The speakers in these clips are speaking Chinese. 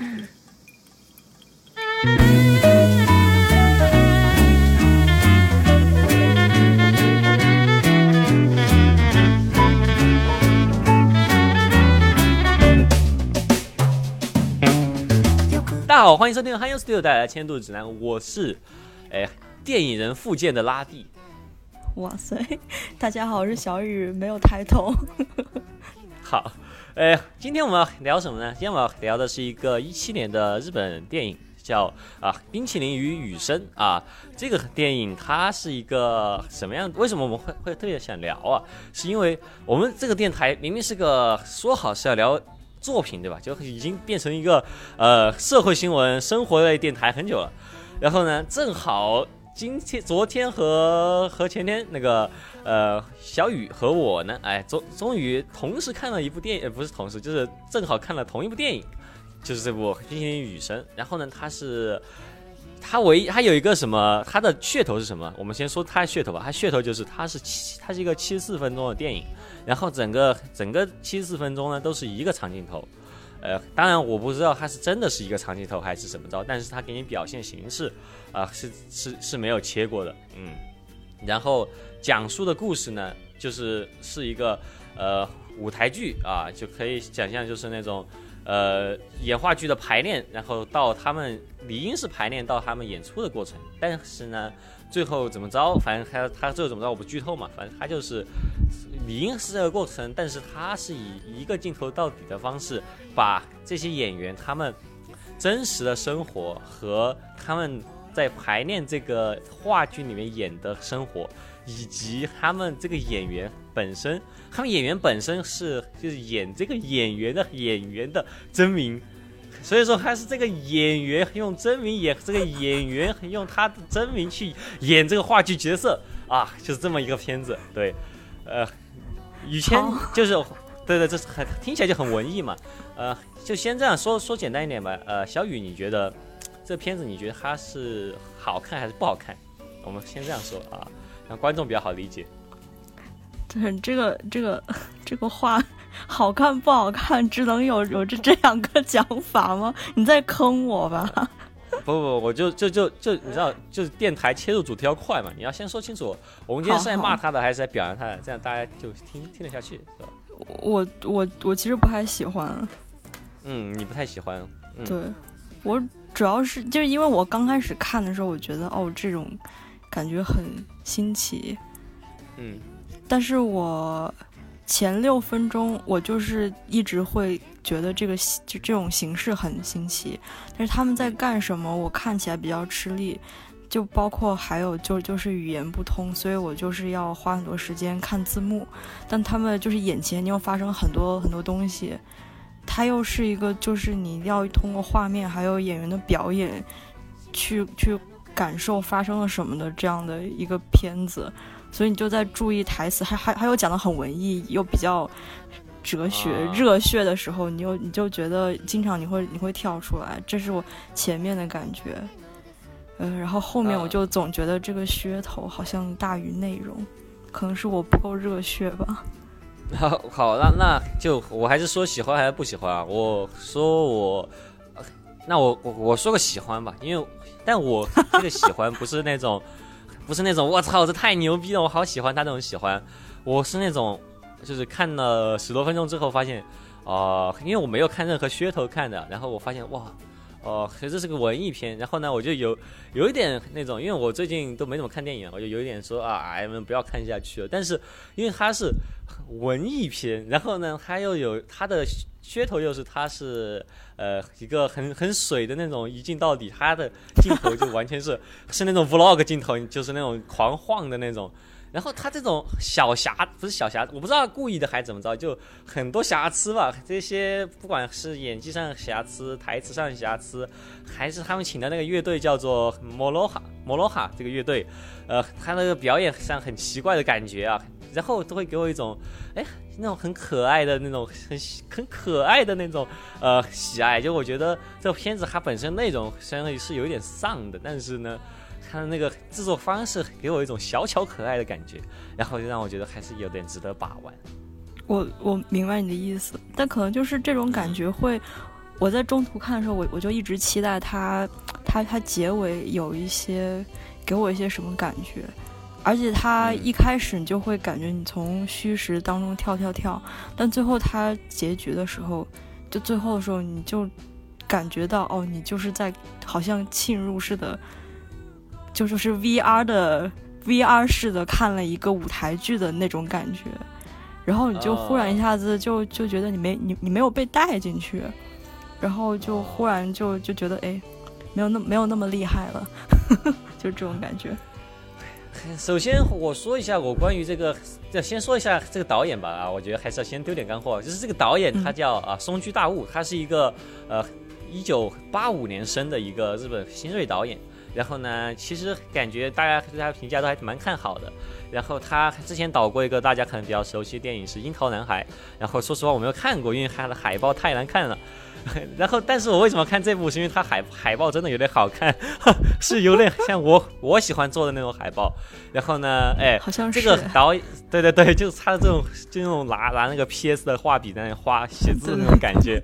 大家好，欢迎收听 h i Studio 带来的《千度指南》，我是哎电影人附件的拉蒂。哇塞，大家好，我是小雨，没有抬头。好，哎，今天我们要聊什么呢？今天我们要聊的是一个一七年的日本电影，叫啊《冰淇淋与雨声》啊。这个电影它是一个什么样？为什么我们会会特别想聊啊？是因为我们这个电台明明是个说好是要聊作品，对吧？就已经变成一个呃社会新闻、生活类电台很久了。然后呢，正好。今天、昨天和和前天，那个呃，小雨和我呢，哎，终终于同时看了一部电影，不是同时，就是正好看了同一部电影，就是这部《冰淇淋雨声》。然后呢，它是它唯一，它有一个什么，它的噱头是什么？我们先说它的噱头吧。它噱头就是它是七，它是一个七十四分钟的电影，然后整个整个七十四分钟呢都是一个长镜头。呃，当然我不知道它是真的是一个长镜头还是怎么着，但是它给你表现形式啊是是是没有切过的，嗯，然后讲述的故事呢，就是是一个呃舞台剧啊，就可以想象就是那种呃演话剧的排练，然后到他们理应是排练到他们演出的过程，但是呢。最后怎么着？反正他他最后怎么着？我不剧透嘛。反正他就是理应是这个过程，但是他是以一个镜头到底的方式，把这些演员他们真实的生活和他们在排练这个话剧里面演的生活，以及他们这个演员本身，他们演员本身是就是演这个演员的演员的真名。所以说，还是这个演员用真名演这个演员，用他的真名去演这个话剧角色啊，就是这么一个片子。对，呃，以前就是，对对，这是很听起来就很文艺嘛。呃，就先这样说说简单一点吧。呃，小雨，你觉得这片子你觉得它是好看还是不好看？我们先这样说啊，让观众比较好理解。对，这个这个这个话。好看不好看，只能有有这这两个讲法吗？你在坑我吧？不不，我就就就就你知道，就是电台切入主题要快嘛，你要先说清楚，我们今天是在骂他的还是在表扬他的，这样大家就听听得下去，是吧？我我我其实不太喜欢。嗯，你不太喜欢？对，我主要是就是因为我刚开始看的时候，我觉得哦，这种感觉很新奇。嗯，但是我。前六分钟，我就是一直会觉得这个就这种形式很新奇，但是他们在干什么，我看起来比较吃力，就包括还有就就是语言不通，所以我就是要花很多时间看字幕，但他们就是眼前又发生很多很多东西，它又是一个就是你要通过画面还有演员的表演，去去感受发生了什么的这样的一个片子。所以你就在注意台词，还还还有讲的很文艺又比较哲学热血的时候，你又你就觉得经常你会你会跳出来，这是我前面的感觉，嗯，然后后面我就总觉得这个噱头好像大于内容，可能是我不够热血吧。好，好，那那就我还是说喜欢还是不喜欢啊？我说我，那我我我说个喜欢吧，因为但我这个喜欢不是那种。不是那种我操，这太牛逼了，我好喜欢他那种喜欢。我是那种，就是看了十多分钟之后发现，哦，因为我没有看任何噱头看的，然后我发现哇，哦，这是个文艺片。然后呢，我就有有一点那种，因为我最近都没怎么看电影，我就有一点说啊，哎们不要看下去了。但是因为它是文艺片，然后呢，它又有它的。噱头又是它是呃一个很很水的那种一镜到底，它的镜头就完全是是那种 vlog 镜头，就是那种狂晃的那种。然后他这种小瑕不是小瑕，我不知道故意的还是怎么着，就很多瑕疵吧。这些不管是演技上瑕疵、台词上瑕疵，还是他们请的那个乐队叫做摩罗哈摩罗哈这个乐队，呃，他那个表演上很奇怪的感觉啊。然后都会给我一种，哎，那种很可爱的那种，很很可爱的那种，呃，喜爱。就我觉得这个片子它本身内容虽然是有点丧的，但是呢，它的那个制作方式给我一种小巧可爱的感觉，然后就让我觉得还是有点值得把玩。我我明白你的意思，但可能就是这种感觉会，我在中途看的时候，我我就一直期待它，它它结尾有一些给我一些什么感觉，而且它一开始你就会感觉你从虚实当中跳跳跳，但最后它结局的时候，就最后的时候你就感觉到哦，你就是在好像浸入似的，就就是 VR 的 VR 式的看了一个舞台剧的那种感觉，然后你就忽然一下子就就觉得你没你你没有被带进去。然后就忽然就就觉得哎，没有那没有那么厉害了，就这种感觉。首先我说一下我关于这个，要先说一下这个导演吧啊，我觉得还是要先丢点干货。就是这个导演他叫啊松居大悟，他是一个呃一九八五年生的一个日本新锐导演。然后呢，其实感觉大家对他评价都还蛮看好的。然后他之前导过一个大家可能比较熟悉的电影是《樱桃男孩》，然后说实话我没有看过，因为他的海报太难看了。然后，但是我为什么看这部？是因为它海海报真的有点好看，是有点像我 我喜欢做的那种海报。然后呢，哎，好像这个导演，对对对，就是他的这种，就那种拿拿那个 PS 的画笔在那画写字的那种感觉，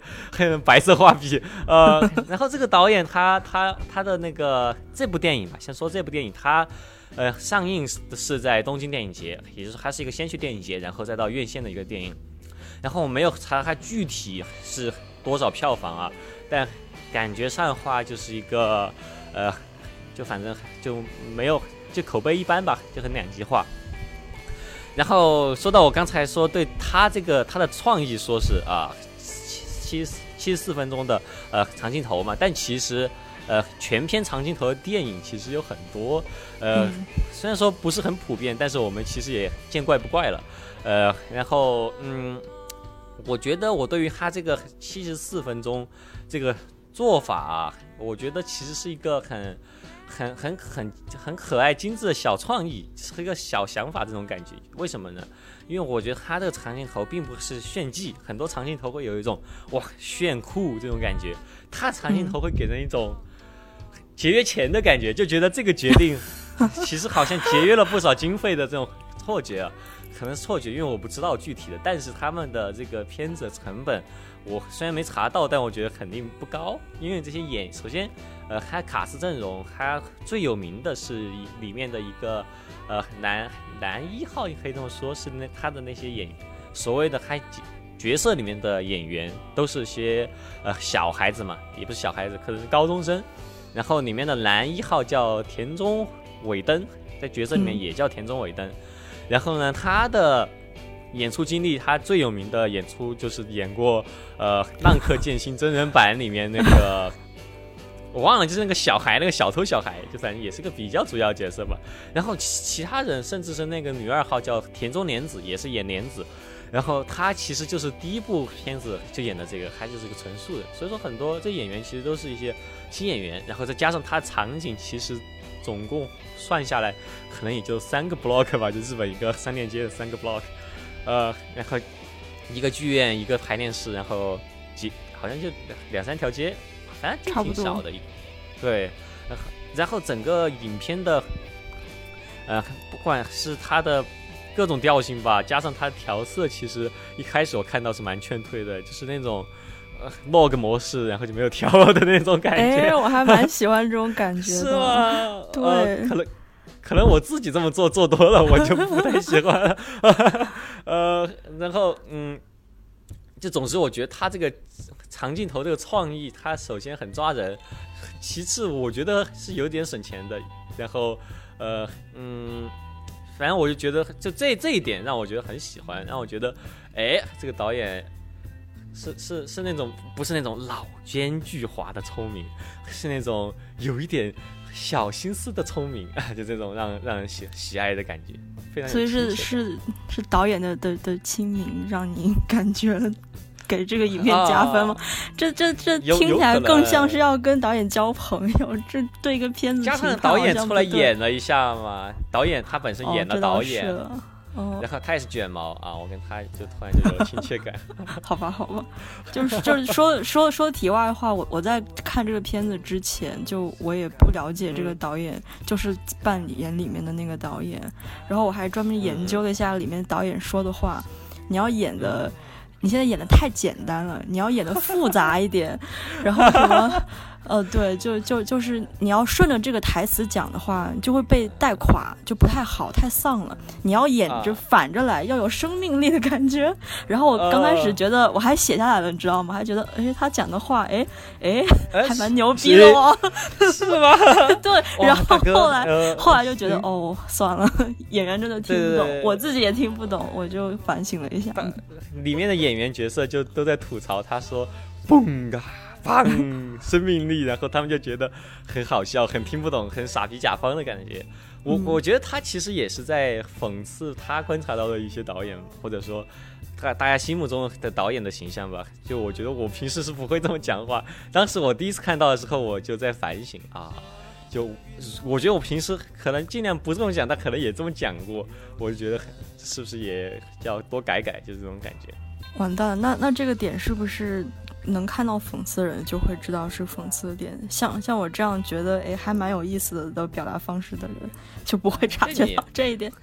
白色画笔。呃，然后这个导演他他他的那个这部电影吧，先说这部电影，他呃上映是在东京电影节，也就是它是一个先去电影节，然后再到院线的一个电影。然后我没有查它具体是。多少票房啊？但感觉上的话就是一个，呃，就反正就没有，就口碑一般吧，就很两极化。然后说到我刚才说对他这个他的创意说是啊，七七七十四分钟的呃长镜头嘛，但其实呃全篇长镜头的电影其实有很多，呃虽然说不是很普遍，但是我们其实也见怪不怪了，呃，然后嗯。我觉得我对于他这个七十四分钟这个做法啊，我觉得其实是一个很、很、很、很、很可爱、精致的小创意，是一个小想法这种感觉。为什么呢？因为我觉得他这个长镜头并不是炫技，很多长镜头会有一种哇炫酷这种感觉，他长镜头会给人一种节约钱的感觉，就觉得这个决定 其实好像节约了不少经费的这种错觉啊。可能是错觉，因为我不知道具体的。但是他们的这个片子成本，我虽然没查到，但我觉得肯定不高。因为这些演，首先，呃，他卡斯阵容，他最有名的是里面的一个，呃，男男一号，也可以这么说，是那他的那些演，所谓的他角色里面的演员，都是些呃小孩子嘛，也不是小孩子，可能是高中生。然后里面的男一号叫田中伟登，在角色里面也叫田中伟登。然后呢，他的演出经历，他最有名的演出就是演过呃《浪客剑心》真人版里面那个，我忘了，就是那个小孩，那个小偷小孩，就反正也是个比较主要角色吧。然后其他人，甚至是那个女二号叫田中莲子，也是演莲子。然后他其实就是第一部片子就演的这个，他就是个纯素人。所以说很多这演员其实都是一些新演员，然后再加上他场景，其实总共。算下来，可能也就三个 block 吧，就日本一个三连街的三个 block，呃，然后一个剧院，一个排练室，然后几好像就两三条街，反正挺少的。一对，然后整个影片的，呃，不管是它的各种调性吧，加上它调色，其实一开始我看到是蛮劝退的，就是那种。Log 模式，然后就没有调 的那种感觉。哎，我还蛮喜欢这种感觉的。是吗？对，可能可能我自己这么做做多了，我就不太喜欢了。呃，然后嗯，就总之我觉得他这个长镜头这个创意，他首先很抓人，其次我觉得是有点省钱的。然后呃嗯，反正我就觉得就这这一点让我觉得很喜欢，让我觉得哎，这个导演。是是是那种不是那种老奸巨猾的聪明，是那种有一点小心思的聪明啊，就这种让让人喜喜爱的感觉，非常。所以是是是导演的的的亲民，让你 感觉给这个影片加分吗？这这这听起来更像是要跟导演交朋友，这对一个片子加上导演出来演了一下嘛，导演他本身演了导演。哦，然后他也是卷毛啊，我跟他就突然就有了亲切感。好吧，好吧，就是就是说说说题外话，我我在看这个片子之前，就我也不了解这个导演，就是扮演里面的那个导演。然后我还专门研究了一下里面导演说的话，你要演的，你现在演的太简单了，你要演的复杂一点，然后什么。呃，对，就就就是你要顺着这个台词讲的话，就会被带垮，就不太好，太丧了。你要演着反着来，要有生命力的感觉。然后我刚开始觉得我还写下来了，你知道吗？还觉得哎，他讲的话，哎哎，还蛮牛逼的哦，是吗？对。然后后来后来就觉得哦，算了，演员真的听不懂，我自己也听不懂，我就反省了一下。里面的演员角色就都在吐槽，他说：“蹦啊。”放生命力，然后他们就觉得很好笑，很听不懂，很傻逼甲方的感觉。我我觉得他其实也是在讽刺他观察到的一些导演，或者说大大家心目中的导演的形象吧。就我觉得我平时是不会这么讲话。当时我第一次看到的时候，我就在反省啊，就我觉得我平时可能尽量不这么讲，但可能也这么讲过。我就觉得是不是也要多改改，就是这种感觉。完蛋，那那这个点是不是？能看到讽刺人，就会知道是讽刺的点。像像我这样觉得，哎，还蛮有意思的的表达方式的人，就不会察觉到这一点。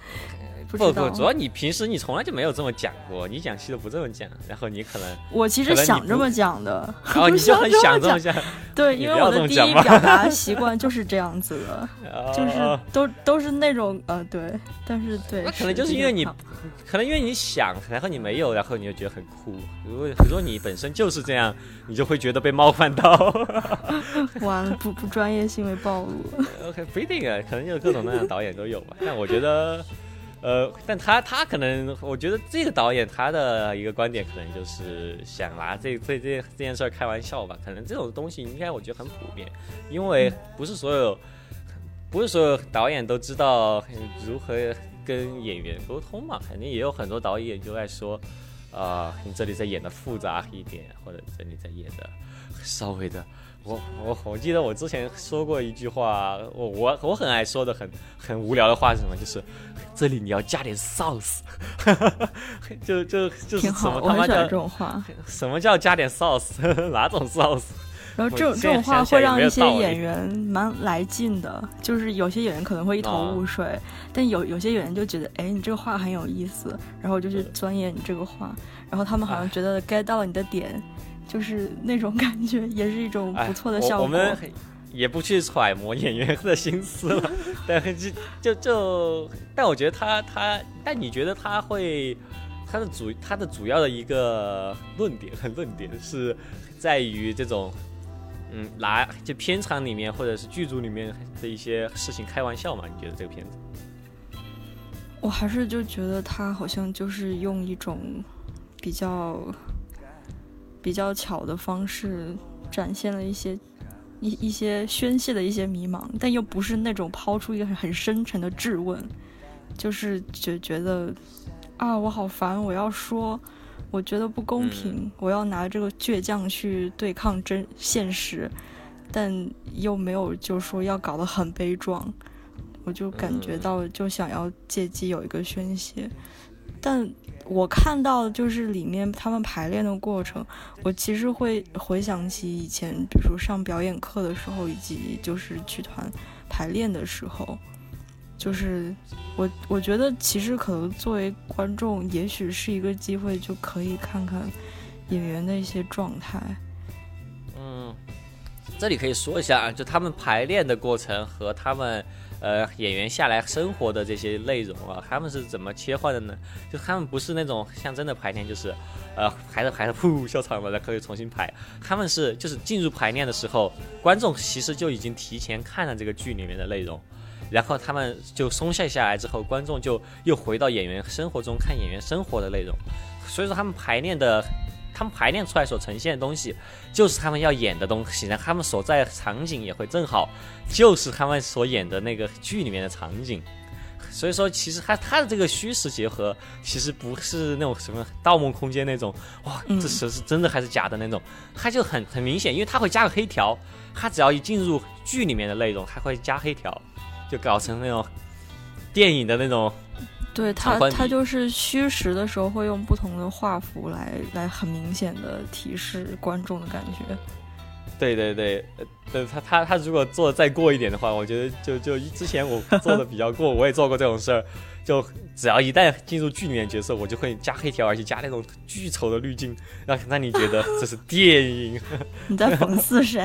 不不，主要你平时你从来就没有这么讲过，你讲戏都不这么讲，然后你可能我其实想这么讲的，哦，你就很想这么讲，对，因为我的第一表达 习惯就是这样子的，就是都都是那种呃，对，但是对，那可能就是因为你，可能因为你想，然后你没有，然后你就觉得很酷。如果如果你本身就是这样，你就会觉得被冒犯到。完了，不不专业性被暴露。OK，不一定啊，可能就各种各样的导演都有吧。但我觉得。呃，但他他可能，我觉得这个导演他的一个观点可能就是想拿这这这这件事儿开玩笑吧。可能这种东西应该我觉得很普遍，因为不是所有不是所有导演都知道如何跟演员沟通嘛。肯定也有很多导演就在说，啊，你这里在演的复杂一点，或者这里在演的稍微的。我我我记得我之前说过一句话，我我我很爱说的很很无聊的话是什么？就是这里你要加点 sauce，就就就是什么他妈叫这种话？什么叫加点 sauce？哪种 sauce？然后这种这种话会让一些演员蛮来劲的，就是有些演员可能会一头雾水，但有有些演员就觉得，哎，你这个话很有意思，然后就去钻研你这个话，然后他们好像觉得 get 到了你的点。就是那种感觉，也是一种不错的效果。我们也不去揣摩演员的心思了，但就就就，但我觉得他他，但你觉得他会，他的主他的主要的一个论点和 论点是在于这种，嗯，拿就片场里面或者是剧组里面的一些事情开玩笑嘛？你觉得这个片子？我还是就觉得他好像就是用一种比较。比较巧的方式展现了一些一一些宣泄的一些迷茫，但又不是那种抛出一个很深沉的质问，就是觉觉得啊，我好烦，我要说，我觉得不公平，我要拿这个倔强去对抗真现实，但又没有就说要搞得很悲壮，我就感觉到就想要借机有一个宣泄，但。我看到就是里面他们排练的过程，我其实会回想起以前，比如说上表演课的时候，以及就是剧团排练的时候，就是我我觉得其实可能作为观众，也许是一个机会，就可以看看演员的一些状态。嗯，这里可以说一下啊，就他们排练的过程和他们。呃，演员下来生活的这些内容啊，他们是怎么切换的呢？就他们不是那种像真的排练，就是，呃，排着排着噗笑场了，然后可以重新排。他们是就是进入排练的时候，观众其实就已经提前看了这个剧里面的内容，然后他们就松懈下来之后，观众就又回到演员生活中看演员生活的内容。所以说他们排练的。他们排练出来所呈现的东西，就是他们要演的东西。然后他们所在的场景也会正好，就是他们所演的那个剧里面的场景。所以说，其实他他的这个虚实结合，其实不是那种什么《盗梦空间》那种哇，这是是真的还是假的那种。他就很很明显，因为他会加个黑条，他只要一进入剧里面的内容，他会加黑条，就搞成那种电影的那种。对他，他就是虚实的时候会用不同的画幅来来很明显的提示观众的感觉。对对对，呃，他他他如果做的再过一点的话，我觉得就就之前我做的比较过，我也做过这种事儿，就只要一旦进入剧里面角色，我就会加黑条，而且加那种巨丑的滤镜，让让你觉得这是电影。你在讽刺谁？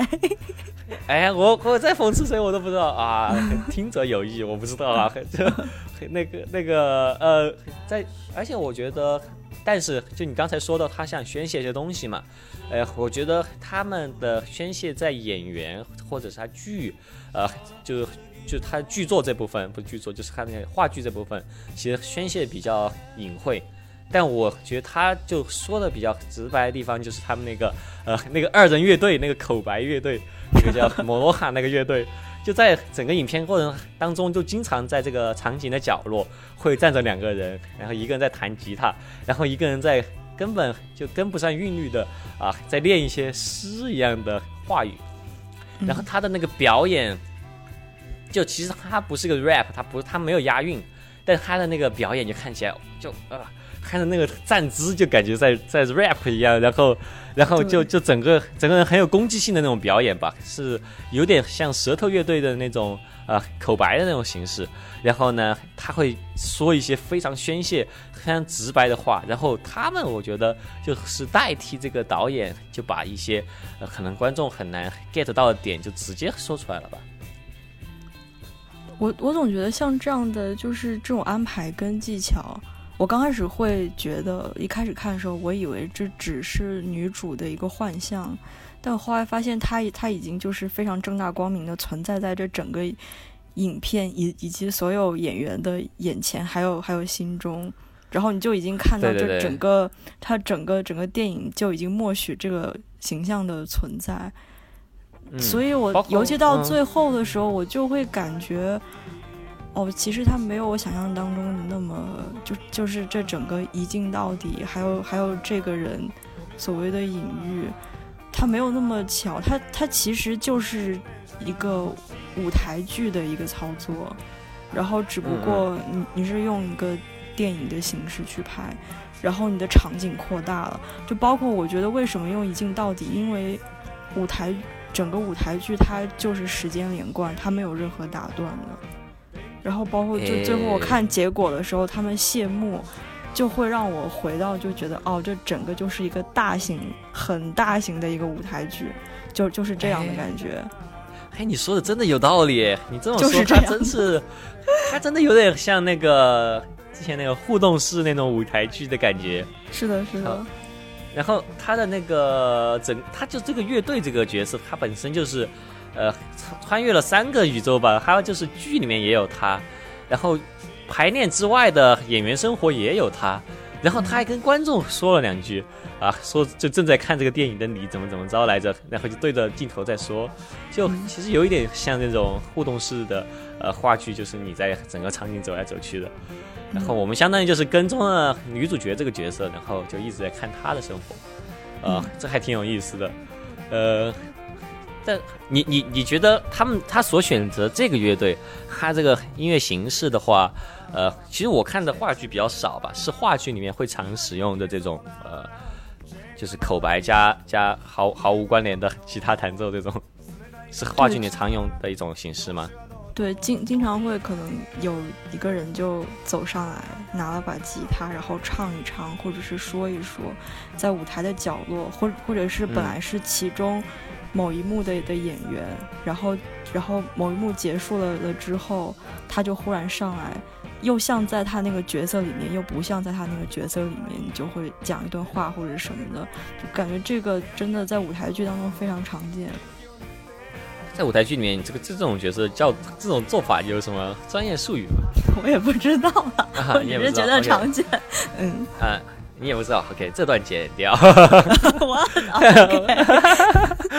哎，我我在讽刺谁我都不知道啊，听者有意，我不知道啊，就 那个那个呃，在而且我觉得。但是，就你刚才说到他想宣泄一些东西嘛，呃，我觉得他们的宣泄在演员或者是他剧，呃，就就他剧作这部分不是剧作，就是他那个话剧这部分，其实宣泄比较隐晦。但我觉得他就说的比较直白的地方，就是他们那个呃那个二人乐队，那个口白乐队，那个叫摩罗哈那个乐队。就在整个影片过程当中，就经常在这个场景的角落会站着两个人，然后一个人在弹吉他，然后一个人在根本就跟不上韵律的啊，在练一些诗一样的话语。然后他的那个表演，就其实他不是个 rap，他不他没有押韵，但他的那个表演就看起来就啊。他的那个站姿，就感觉在在 rap 一样，然后，然后就就整个整个人很有攻击性的那种表演吧，是有点像舌头乐队的那种呃口白的那种形式。然后呢，他会说一些非常宣泄、非常直白的话。然后他们，我觉得就是代替这个导演，就把一些呃可能观众很难 get 到的点，就直接说出来了吧。我我总觉得像这样的就是这种安排跟技巧。我刚开始会觉得，一开始看的时候，我以为这只是女主的一个幻象，但我后来发现，她她已经就是非常正大光明的存在在这整个影片以以及所有演员的眼前，还有还有心中，然后你就已经看到这整个他整个整个电影就已经默许这个形象的存在，所以我尤其到最后的时候，我就会感觉。哦，其实它没有我想象当中的那么就就是这整个一镜到底，还有还有这个人所谓的隐喻，它没有那么巧，它它其实就是一个舞台剧的一个操作，然后只不过你你是用一个电影的形式去拍，然后你的场景扩大了，就包括我觉得为什么用一镜到底，因为舞台整个舞台剧它就是时间连贯，它没有任何打断的。然后包括就最后我看结果的时候，他们谢幕，就会让我回到就觉得哦，这整个就是一个大型、很大型的一个舞台剧，就就是这样的感觉。哎，你说的真的有道理，你这么说，它真是，他真的有点像那个之前那个互动式那种舞台剧的感觉。是的，是的。然后他的那个整，他就这个乐队这个角色，他本身就是。呃，穿越了三个宇宙吧，还有就是剧里面也有他，然后排练之外的演员生活也有他，然后他还跟观众说了两句啊，说就正在看这个电影的你怎么怎么着来着，然后就对着镜头在说，就其实有一点像那种互动式的呃话剧，就是你在整个场景走来走去的，然后我们相当于就是跟踪了女主角这个角色，然后就一直在看她的生活，呃，这还挺有意思的，呃。但你你你觉得他们他所选择这个乐队，他这个音乐形式的话，呃，其实我看的话剧比较少吧，是话剧里面会常使用的这种呃，就是口白加加毫毫无关联的吉他弹奏这种，是话剧里常用的一种形式吗？对，经经常会可能有一个人就走上来拿了把吉他，然后唱一唱，或者是说一说，在舞台的角落，或或者是本来是其中。某一幕的的演员，然后，然后某一幕结束了了之后，他就忽然上来，又像在他那个角色里面，又不像在他那个角色里面，你就会讲一段话或者什么的，就感觉这个真的在舞台剧当中非常常见。在舞台剧里面，这个这这种角色叫这种做法有什么专业术语吗？我也不知道啊，我只是觉得常见。嗯啊。你也不知道，OK，这段剪掉。我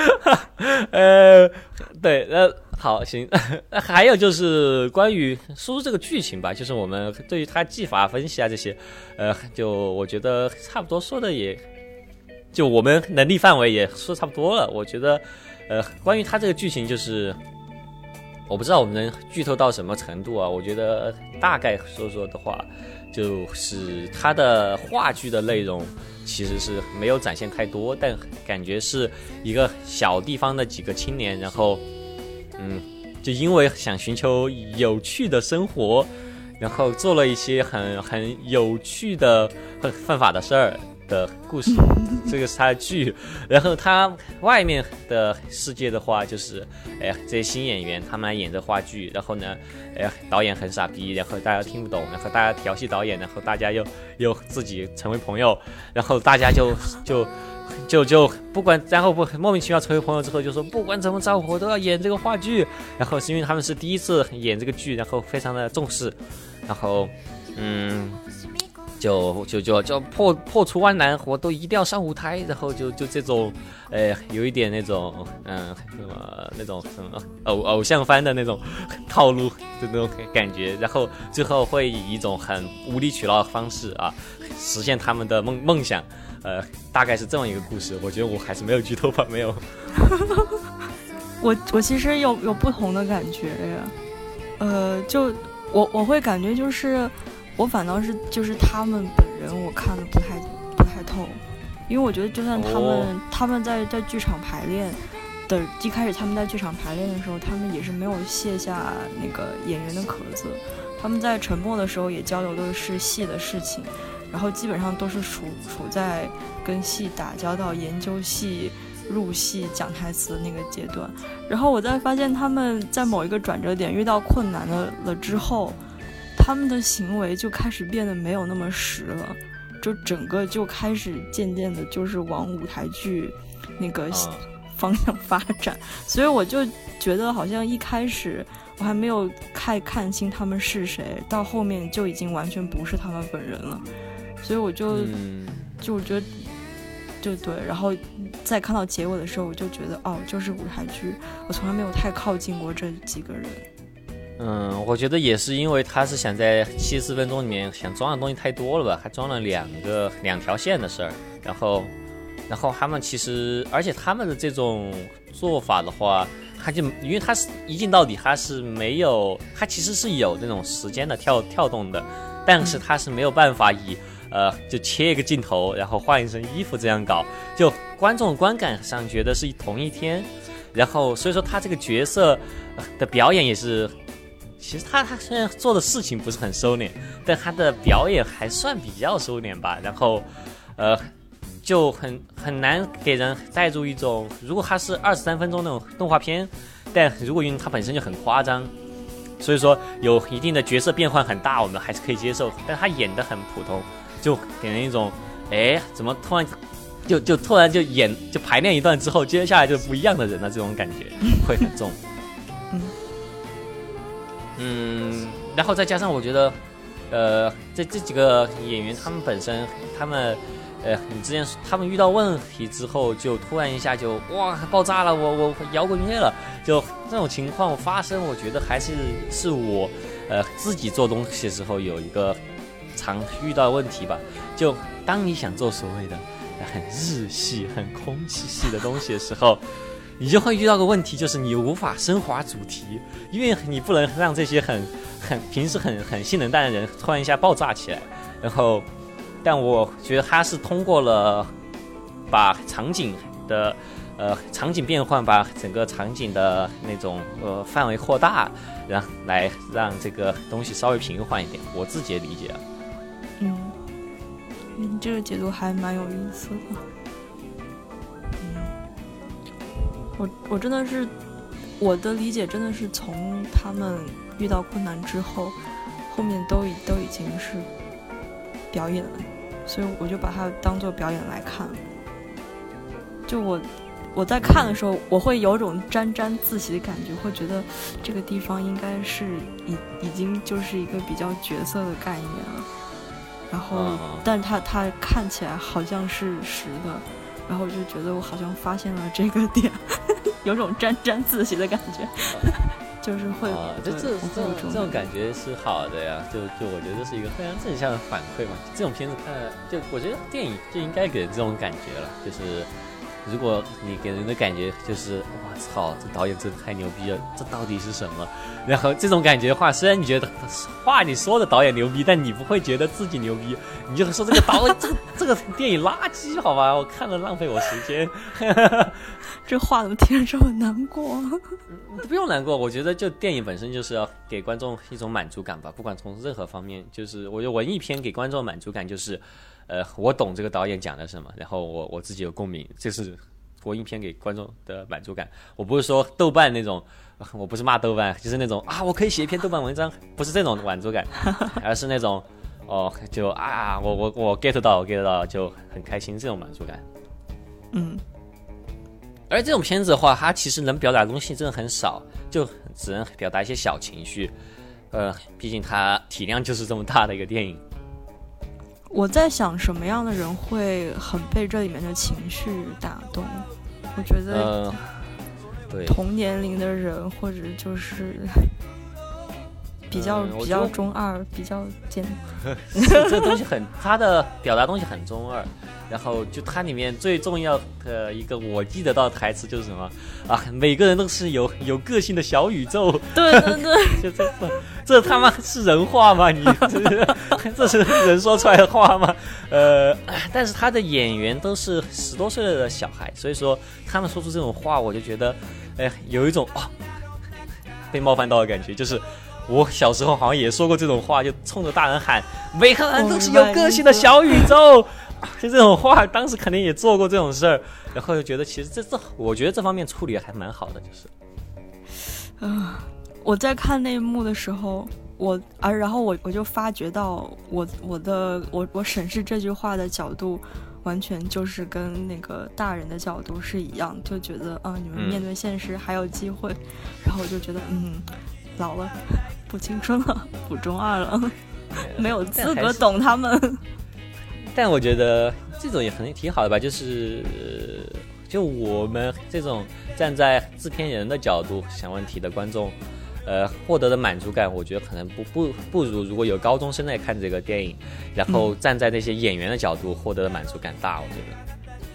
呃，对，呃，好，行。还有就是关于说这个剧情吧，就是我们对于它技法分析啊这些，呃，就我觉得差不多说的也，就我们能力范围也说差不多了。我觉得，呃，关于它这个剧情就是，我不知道我们能剧透到什么程度啊？我觉得大概说说的话，就是它的话剧的内容其实是没有展现太多，但感觉是一个小地方的几个青年，然后，嗯，就因为想寻求有趣的生活，然后做了一些很很有趣的犯犯法的事儿。的故事，这个是他的剧，然后他外面的世界的话，就是，哎呀，这些新演员他们来演这话剧，然后呢，哎呀，导演很傻逼，然后大家听不懂，然后大家调戏导演，然后大家又又自己成为朋友，然后大家就就就就不管，然后不莫名其妙成为朋友之后，就说不管怎么着我都要演这个话剧，然后是因为他们是第一次演这个剧，然后非常的重视，然后嗯。就就就就破破除万难，我都一定要上舞台，然后就就这种，呃，有一点那种，嗯，什么那种什么偶偶像番的那种套路的那种感觉，然后最后会以一种很无理取闹的方式啊，实现他们的梦梦想，呃，大概是这么一个故事。我觉得我还是没有剧透吧，没有。我我其实有有不同的感觉呀，呃，就我我会感觉就是。我反倒是就是他们本人，我看的不太不太透，因为我觉得就算他们他们在在剧场排练的，一开始他们在剧场排练的时候，他们也是没有卸下那个演员的壳子，他们在沉默的时候也交流的是戏的事情，然后基本上都是处处在跟戏打交道、研究戏、入戏、讲台词的那个阶段，然后我在发现他们在某一个转折点遇到困难了了之后。他们的行为就开始变得没有那么实了，就整个就开始渐渐的，就是往舞台剧那个方向发展。所以我就觉得，好像一开始我还没有太看清他们是谁，到后面就已经完全不是他们本人了。所以我就就我觉得就对，然后再看到结尾的时候，我就觉得哦，就是舞台剧。我从来没有太靠近过这几个人。嗯，我觉得也是因为他是想在七十四分钟里面想装的东西太多了吧，还装了两个两条线的事儿，然后，然后他们其实，而且他们的这种做法的话，他就因为他是一镜到底，他是没有，他其实是有那种时间的跳跳动的，但是他是没有办法以呃就切一个镜头，然后换一身衣服这样搞，就观众观感上觉得是同一天，然后所以说他这个角色的表演也是。其实他他虽然做的事情不是很收敛，但他的表演还算比较收敛吧。然后，呃，就很很难给人带入一种，如果他是二十三分钟那种动画片，但如果因为他本身就很夸张，所以说有一定的角色变换很大，我们还是可以接受。但他演的很普通，就给人一种，哎，怎么突然就就突然就演就排练一段之后，接下来就不一样的人了，这种感觉会很重。嗯，然后再加上我觉得，呃，这这几个演员他们本身，他们，呃，你之前他们遇到问题之后，就突然一下就哇爆炸了，我我摇滚乐了，就这种情况发生，我觉得还是是我，呃，自己做东西的时候有一个常遇到问题吧。就当你想做所谓的很日系、很空气系的东西的时候。你就会遇到个问题，就是你无法升华主题，因为你不能让这些很很平时很很性冷淡的人突然一下爆炸起来。然后，但我觉得他是通过了把场景的呃场景变换，把整个场景的那种呃范围扩大，然后来让这个东西稍微平缓一点。我自己的理解。嗯，你这个解读还蛮有意思的。我我真的是，我的理解真的是从他们遇到困难之后，后面都已都已经是表演了，所以我就把它当做表演来看。就我我在看的时候，我会有种沾沾自喜的感觉，会觉得这个地方应该是已已经就是一个比较角色的概念了。然后，但是它它看起来好像是实的。然后我就觉得我好像发现了这个点，有种沾沾自喜的感觉，就是会，这这这种这种感觉是好的呀，就就我觉得是一个非常正向的反馈嘛。这种片子看，就我觉得电影就应该给这种感觉了，就是如果你给人的感觉就是我操，这导演真的太牛逼了，这到底是什么？然后这种感觉的话，虽然你觉得话你说的导演牛逼，但你不会觉得自己牛逼，你就说这个导演 这这个电影垃圾，好吧？我看了浪费我时间。这话怎么听着这么难过？不用难过，我觉得就电影本身就是要给观众一种满足感吧，不管从任何方面，就是我觉得文艺片给观众满足感就是。呃，我懂这个导演讲的什么，然后我我自己有共鸣，这是国影片给观众的满足感。我不是说豆瓣那种，我不是骂豆瓣，就是那种啊，我可以写一篇豆瓣文章，不是这种满足感，而是那种哦，就啊，我我我 get 到我，get 到就很开心这种满足感。嗯，而这种片子的话，它其实能表达的东西真的很少，就只能表达一些小情绪。呃，毕竟它体量就是这么大的一个电影。我在想，什么样的人会很被这里面的情绪打动？我觉得，对同年龄的人，或者就是比较比较中二，比较简，这东西很，他的表达东西很中二。然后就它里面最重要的一个我记得到台词就是什么啊，每个人都是有有个性的小宇宙。对对对，就这这他妈是人话吗？你 这是人说出来的话吗？呃，但是他的演员都是十多岁的小孩，所以说他们说出这种话，我就觉得，哎，有一种啊被冒犯到的感觉。就是我小时候好像也说过这种话，就冲着大人喊，每个人都是有个性的小宇宙。就这种话，当时肯定也做过这种事儿，然后就觉得其实这这，我觉得这方面处理还蛮好的，就是，啊，我在看那一幕的时候，我啊，然后我我就发觉到，我我的我我审视这句话的角度，完全就是跟那个大人的角度是一样，就觉得啊，你们面对现实还有机会，然后我就觉得嗯，老了，不青春了，不中二了，没有资格懂他们。但我觉得这种也很挺好的吧，就是就我们这种站在制片人的角度想问题的观众，呃，获得的满足感，我觉得可能不不不如如果有高中生来看这个电影，然后站在那些演员的角度获得的满足感大。我觉得，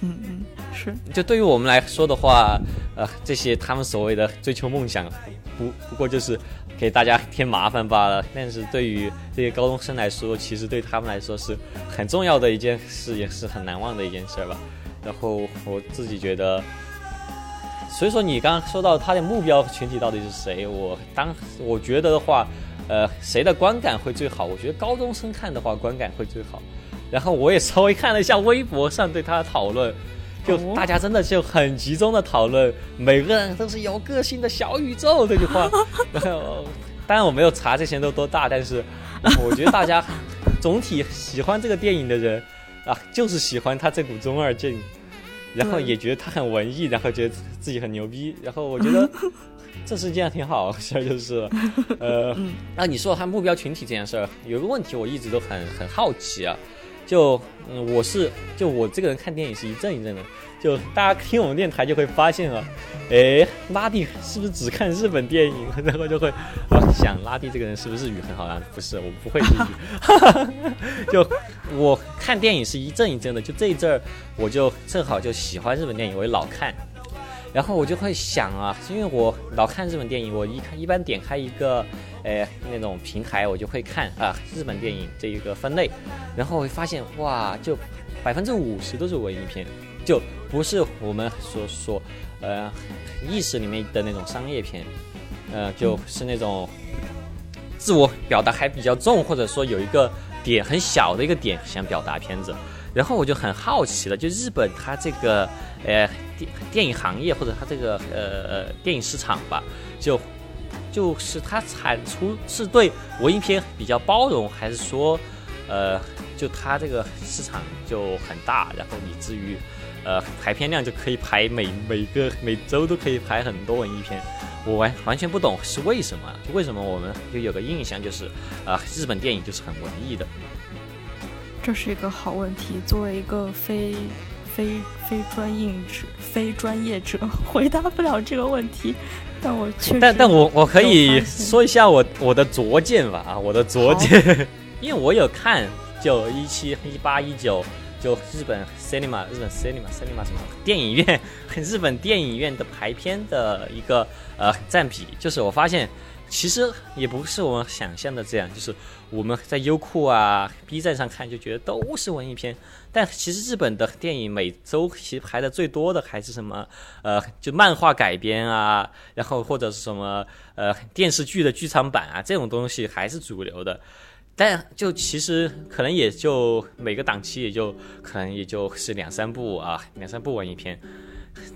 嗯嗯，是。就对于我们来说的话，呃，这些他们所谓的追求梦想，不不过就是。给大家添麻烦罢了，但是对于这些高中生来说，其实对他们来说是很重要的一件事，也是很难忘的一件事吧。然后我自己觉得，所以说你刚刚说到他的目标群体到底是谁，我当我觉得的话，呃，谁的观感会最好？我觉得高中生看的话，观感会最好。然后我也稍微看了一下微博上对他的讨论。就大家真的就很集中的讨论，每个人都是有个性的小宇宙这句话。然后，当然我没有查这些都多大，但是我觉得大家总体喜欢这个电影的人啊，就是喜欢他这股中二劲，然后也觉得他很文艺，然后觉得自己很牛逼。然后我觉得 这是件挺好的事儿，就是 呃，那你说他目标群体这件事儿，有个问题我一直都很很好奇啊。就嗯，我是就我这个人看电影是一阵一阵的。就大家听我们电台就会发现啊，哎，拉蒂是不是只看日本电影？然后就会啊想拉蒂这个人是不是日语很好啊？不是，我不会日语。就我看电影是一阵一阵的。就这一阵儿，我就正好就喜欢日本电影，我也老看。然后我就会想啊，因为我老看日本电影，我一看一般点开一个。呃，那种平台我就会看啊，日本电影这一个分类，然后会发现哇，就百分之五十都是文艺片，就不是我们所说呃意识里面的那种商业片，呃，就是那种自我表达还比较重，或者说有一个点很小的一个点想表达片子，然后我就很好奇了，就日本它这个呃电电影行业或者它这个呃呃电影市场吧，就。就是它产出是对文艺片比较包容，还是说，呃，就它这个市场就很大，然后以至于，呃，排片量就可以排每每个每周都可以排很多文艺片，我完完全不懂是为什么？就为什么我们就有个印象就是，啊，日本电影就是很文艺的？这是一个好问题。作为一个非非非专业者，非专业者，回答不了这个问题。但我确但但我我可以说一下我我的拙见吧啊，我的拙见，因为我有看就一七一八一九就日本 cinema 日本 cinema cinema 什么电影院，日本电影院的排片的一个呃占比，就是我发现其实也不是我们想象的这样，就是我们在优酷啊、B 站上看就觉得都是文艺片，但其实日本的电影每周其实排的最多的还是什么呃就漫画改编啊，然后或者是什么呃电视剧的剧场版啊这种东西还是主流的。但就其实可能也就每个档期也就可能也就是两三部啊，两三部文艺片。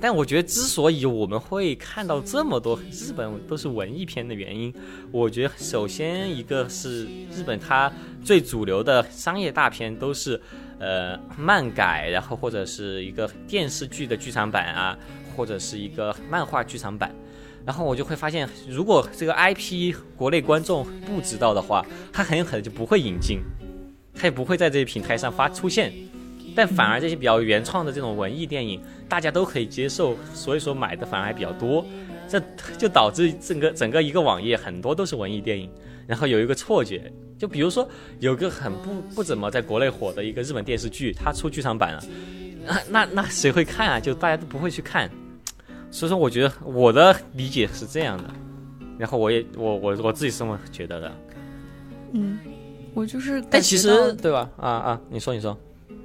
但我觉得之所以我们会看到这么多日本都是文艺片的原因，我觉得首先一个是日本它最主流的商业大片都是呃漫改，然后或者是一个电视剧的剧场版啊，或者是一个漫画剧场版。然后我就会发现，如果这个 IP 国内观众不知道的话，它很有可能就不会引进，它也不会在这些平台上发出现。但反而这些比较原创的这种文艺电影，大家都可以接受，所以说买的反而还比较多。这就导致整个整个一个网页很多都是文艺电影，然后有一个错觉，就比如说有个很不不怎么在国内火的一个日本电视剧，它出剧场版了，那那那谁会看啊？就大家都不会去看。所以说，我觉得我的理解是这样的，然后我也我我我自己是这么觉得的。嗯，我就是，但其实对吧？啊啊，你说你说，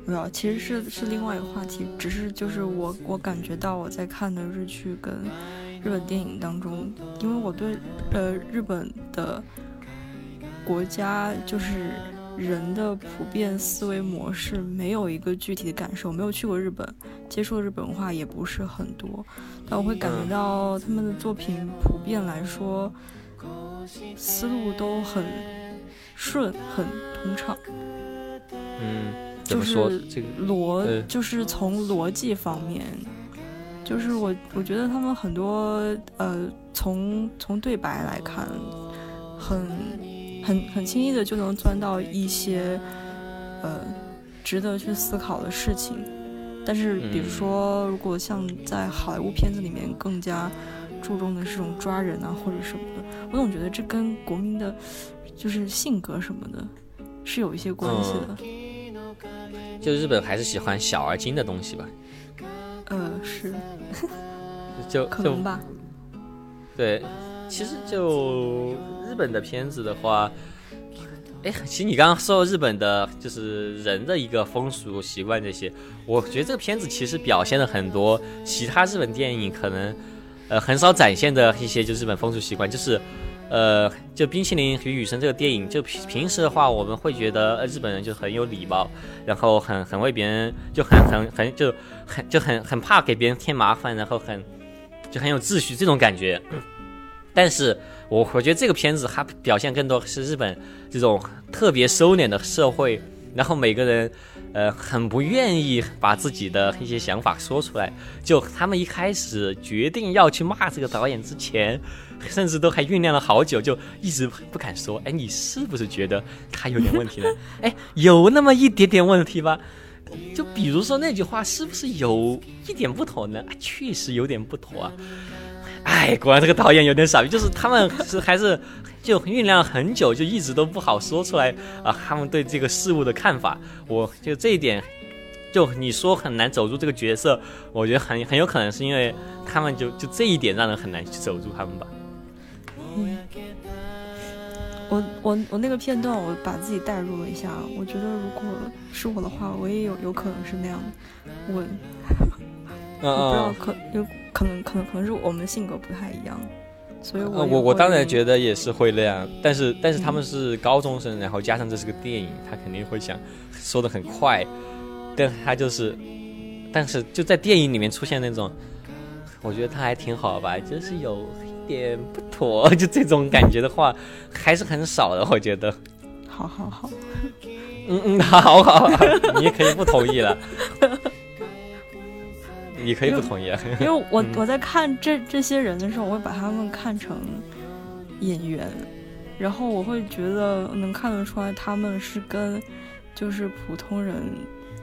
没有，其实是是另外一个话题，只是就是我我感觉到我在看的日剧跟日本电影当中，因为我对呃日本的国家就是。人的普遍思维模式没有一个具体的感受，没有去过日本，接触的日本文化也不是很多，但我会感觉到他们的作品普遍来说思路都很顺，很通畅。嗯，就是逻，就是从逻辑方面，就是我我觉得他们很多呃，从从对白来看，很。很很轻易的就能钻到一些，呃，值得去思考的事情。但是，比如说，如果像在好莱坞片子里面更加注重的是这种抓人啊或者什么的，我总觉得这跟国民的，就是性格什么的，是有一些关系的。就日本还是喜欢小而精的东西吧？呃，是，就可能吧。对，其实就。日本的片子的话，哎，其实你刚刚说日本的，就是人的一个风俗习惯这些，我觉得这个片子其实表现了很多其他日本电影可能，呃，很少展现的一些就日本风俗习惯，就是，呃，就《冰淇淋与雨神》这个电影，就平平时的话，我们会觉得日本人就很有礼貌，然后很很为别人就很很很就很就很很怕给别人添麻烦，然后很就很有秩序这种感觉，但是。我我觉得这个片子它表现更多是日本这种特别收敛的社会，然后每个人，呃，很不愿意把自己的一些想法说出来。就他们一开始决定要去骂这个导演之前，甚至都还酝酿了好久，就一直不敢说。哎，你是不是觉得他有点问题呢？哎，有那么一点点问题吧？就比如说那句话，是不是有一点不妥呢？确实有点不妥啊。哎，果然这个导演有点傻逼，就是他们是还是就酝酿很久，就一直都不好说出来啊。他们对这个事物的看法，我就这一点，就你说很难走入这个角色，我觉得很很有可能是因为他们就就这一点让人很难去走入他们吧。嗯，我我我那个片段，我把自己代入了一下，我觉得如果是我的话，我也有有可能是那样的。我我不知道可有。可能可能可能是我们性格不太一样，所以我我我当然觉得也是会那样，但是但是他们是高中生，然后加上这是个电影，他肯定会想说的很快，但他就是，但是就在电影里面出现那种，我觉得他还挺好吧，就是有一点不妥，就这种感觉的话还是很少的，我觉得。好好好，嗯嗯，好好，你也可以不同意了。你可以不同意，因为我 我在看这这些人的时候，我会把他们看成演员，然后我会觉得能看得出来他们是跟就是普通人，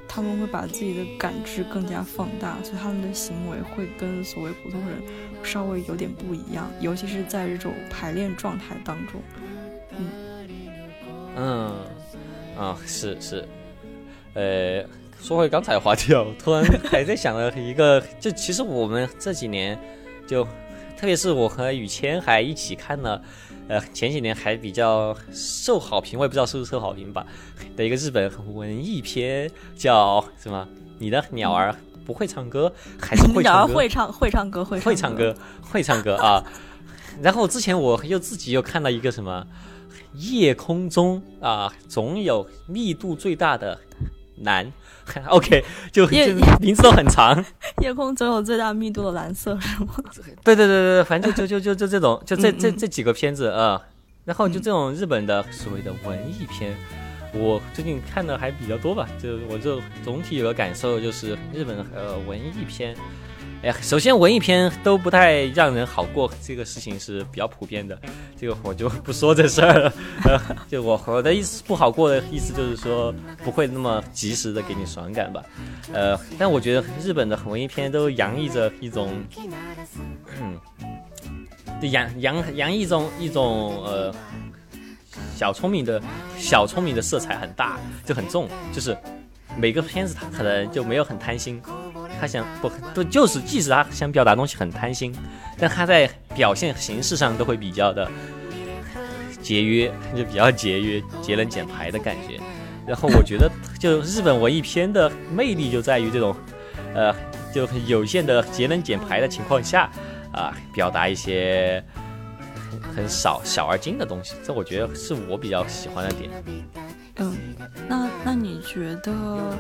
他们会把自己的感知更加放大，所以他们的行为会跟所谓普通人稍微有点不一样，尤其是在这种排练状态当中。嗯，嗯，啊，是是，呃。说回刚才的话题啊，突然还在想了一个，就其实我们这几年，就特别是我和雨谦还一起看了，呃，前几年还比较受好评，我也不知道是不是受好评吧，的一个日本文艺片，叫什么？你的鸟儿不会唱歌，还是会唱歌？会唱，会唱歌，会会唱歌，会唱歌啊！然后之前我又自己又看到一个什么，夜空中啊，总有密度最大的蓝。OK，就就名字都很长。夜空总有最大密度的蓝色，是吗？对对对对反正就就就就这种，就这这这几个片子啊。然后就这种日本的所谓的文艺片，我最近看的还比较多吧。就我就总体有个感受，就是日本呃文艺片。哎，首先文艺片都不太让人好过，这个事情是比较普遍的，这个我就不说这事儿了。呃，就我我的意思不好过的意思就是说不会那么及时的给你爽感吧。呃，但我觉得日本的文艺片都洋溢着一种，嗯，洋洋洋溢一种一种呃小聪明的小聪明的色彩很大，就很重，就是每个片子它可能就没有很贪心。他想不不就是，即使他想表达东西很贪心，但他在表现形式上都会比较的节约，就比较节约、节能减排的感觉。然后我觉得，就日本文艺片的魅力就在于这种，呃，就很有限的节能减排的情况下，啊，表达一些很很少小而精的东西。这我觉得是我比较喜欢的点。嗯，那那你觉得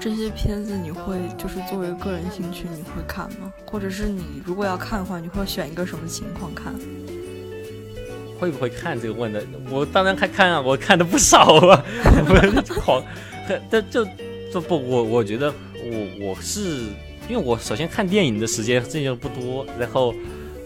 这些片子你会就是作为个人兴趣你会看吗？或者是你如果要看的话，你会选一个什么情况看？会不会看这个问的？我当然看看啊，我看的不少啊，狂，但就就不我我觉得我我是因为我首先看电影的时间这就不多，然后。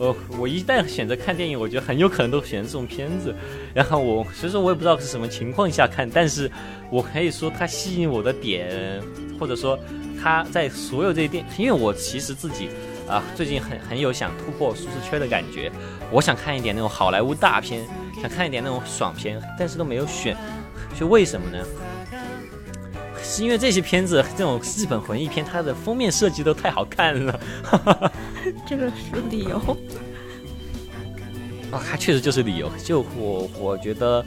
呃，我一旦选择看电影，我觉得很有可能都选这种片子。然后我，所以说我也不知道是什么情况下看，但是我可以说它吸引我的点，或者说它在所有这些电，因为我其实自己啊，最近很很有想突破舒适圈的感觉。我想看一点那种好莱坞大片，想看一点那种爽片，但是都没有选，就为什么呢？是因为这些片子，这种日本文艺片，它的封面设计都太好看了。这个是理由。啊，它确实就是理由。就我我觉得，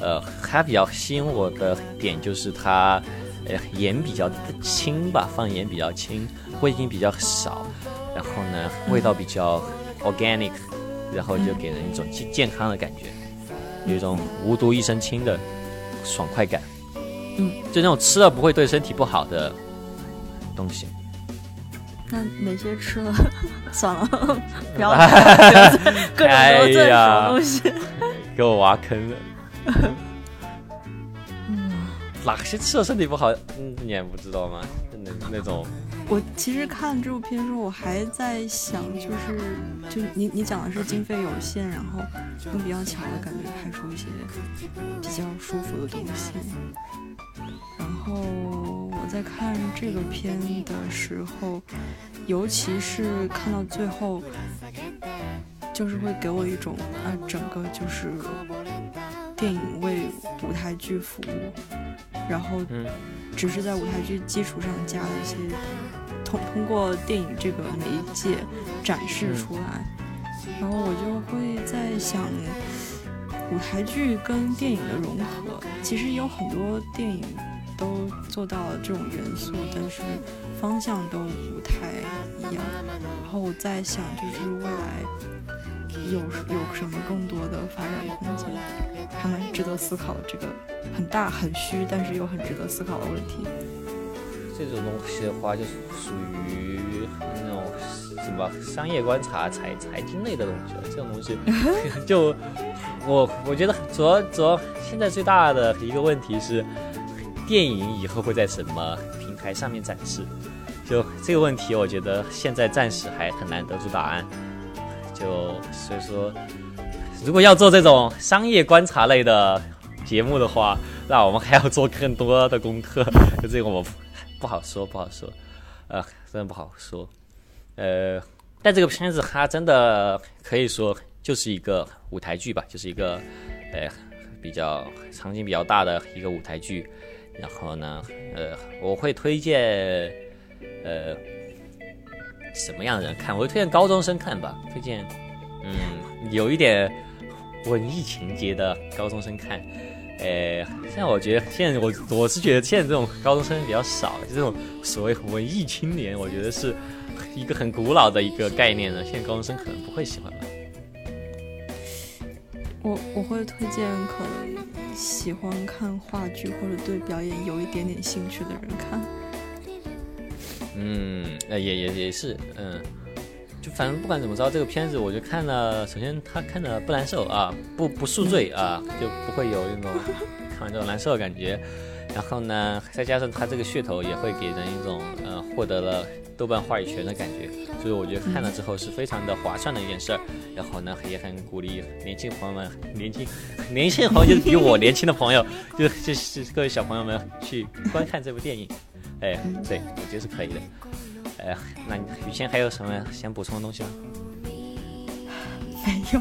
呃，它比较吸引我的点就是它，呃，盐比较轻吧，放盐比较轻，味精比较少，然后呢，味道比较 organic，然后就给人一种健健康的感觉，有一种无毒一身轻的爽快感。嗯，就那种吃了不会对身体不好的东西。那哪些吃了？算了，不要 各种得罪什么东西，给我挖坑了。嗯，哪些吃了身体不好？嗯，你也不知道吗？那那种。我其实看这部片的时候，我还在想，就是就你你讲的是经费有限，然后用比较强的感觉拍出一些比较舒服的东西。然后在看这个片的时候，尤其是看到最后，就是会给我一种啊，整个就是电影为舞台剧服务，然后只是在舞台剧基础上加了一些通通过电影这个媒介展示出来，然后我就会在想。舞台剧跟电影的融合，其实有很多电影都做到了这种元素，但是方向都不太一样。然后我在想，就是未来有有什么更多的发展空间，还蛮值得思考这个很大很虚，但是又很值得思考的问题。这种东西的话，就是属于那种什么商业观察、财财经类的东西。这种东西，就我我觉得主要主要现在最大的一个问题是，电影以后会在什么平台上面展示？就这个问题，我觉得现在暂时还很难得出答案。就所以说，如果要做这种商业观察类的节目的话，那我们还要做更多的功课。就 这个我。不好说，不好说，呃，真的不好说，呃，但这个片子它真的可以说就是一个舞台剧吧，就是一个，呃，比较场景比较大的一个舞台剧，然后呢，呃，我会推荐呃什么样的人看？我会推荐高中生看吧，推荐嗯有一点文艺情节的高中生看。呃，现在我觉得现在我我是觉得现在这种高中生比较少，就这种所谓文艺青年，我觉得是一个很古老的一个概念了。现在高中生可能不会喜欢吧。我我会推荐可能喜欢看话剧或者对表演有一点点兴趣的人看。嗯，呃，也也也是，嗯，就反正不管怎么着，这个片子我就看了，首先他看的不难受啊，不不宿醉啊，就不会有那种 看完之后难受的感觉。然后呢，再加上他这个噱头也会给人一种呃获得了。豆瓣话语权的感觉，所以我觉得看了之后是非常的划算的一件事儿。然后呢，也很鼓励年轻朋友们，年轻年轻朋友就是比我年轻的朋友，就就是各位小朋友们去观看这部电影。哎，对，我觉得是可以的。哎，那雨谦还有什么想补充的东西吗？没有。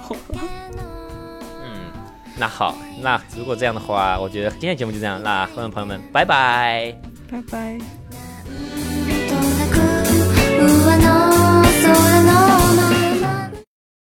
嗯，那好，那如果这样的话，我觉得今天节目就这样。那观众朋友们，拜拜，拜拜。の空の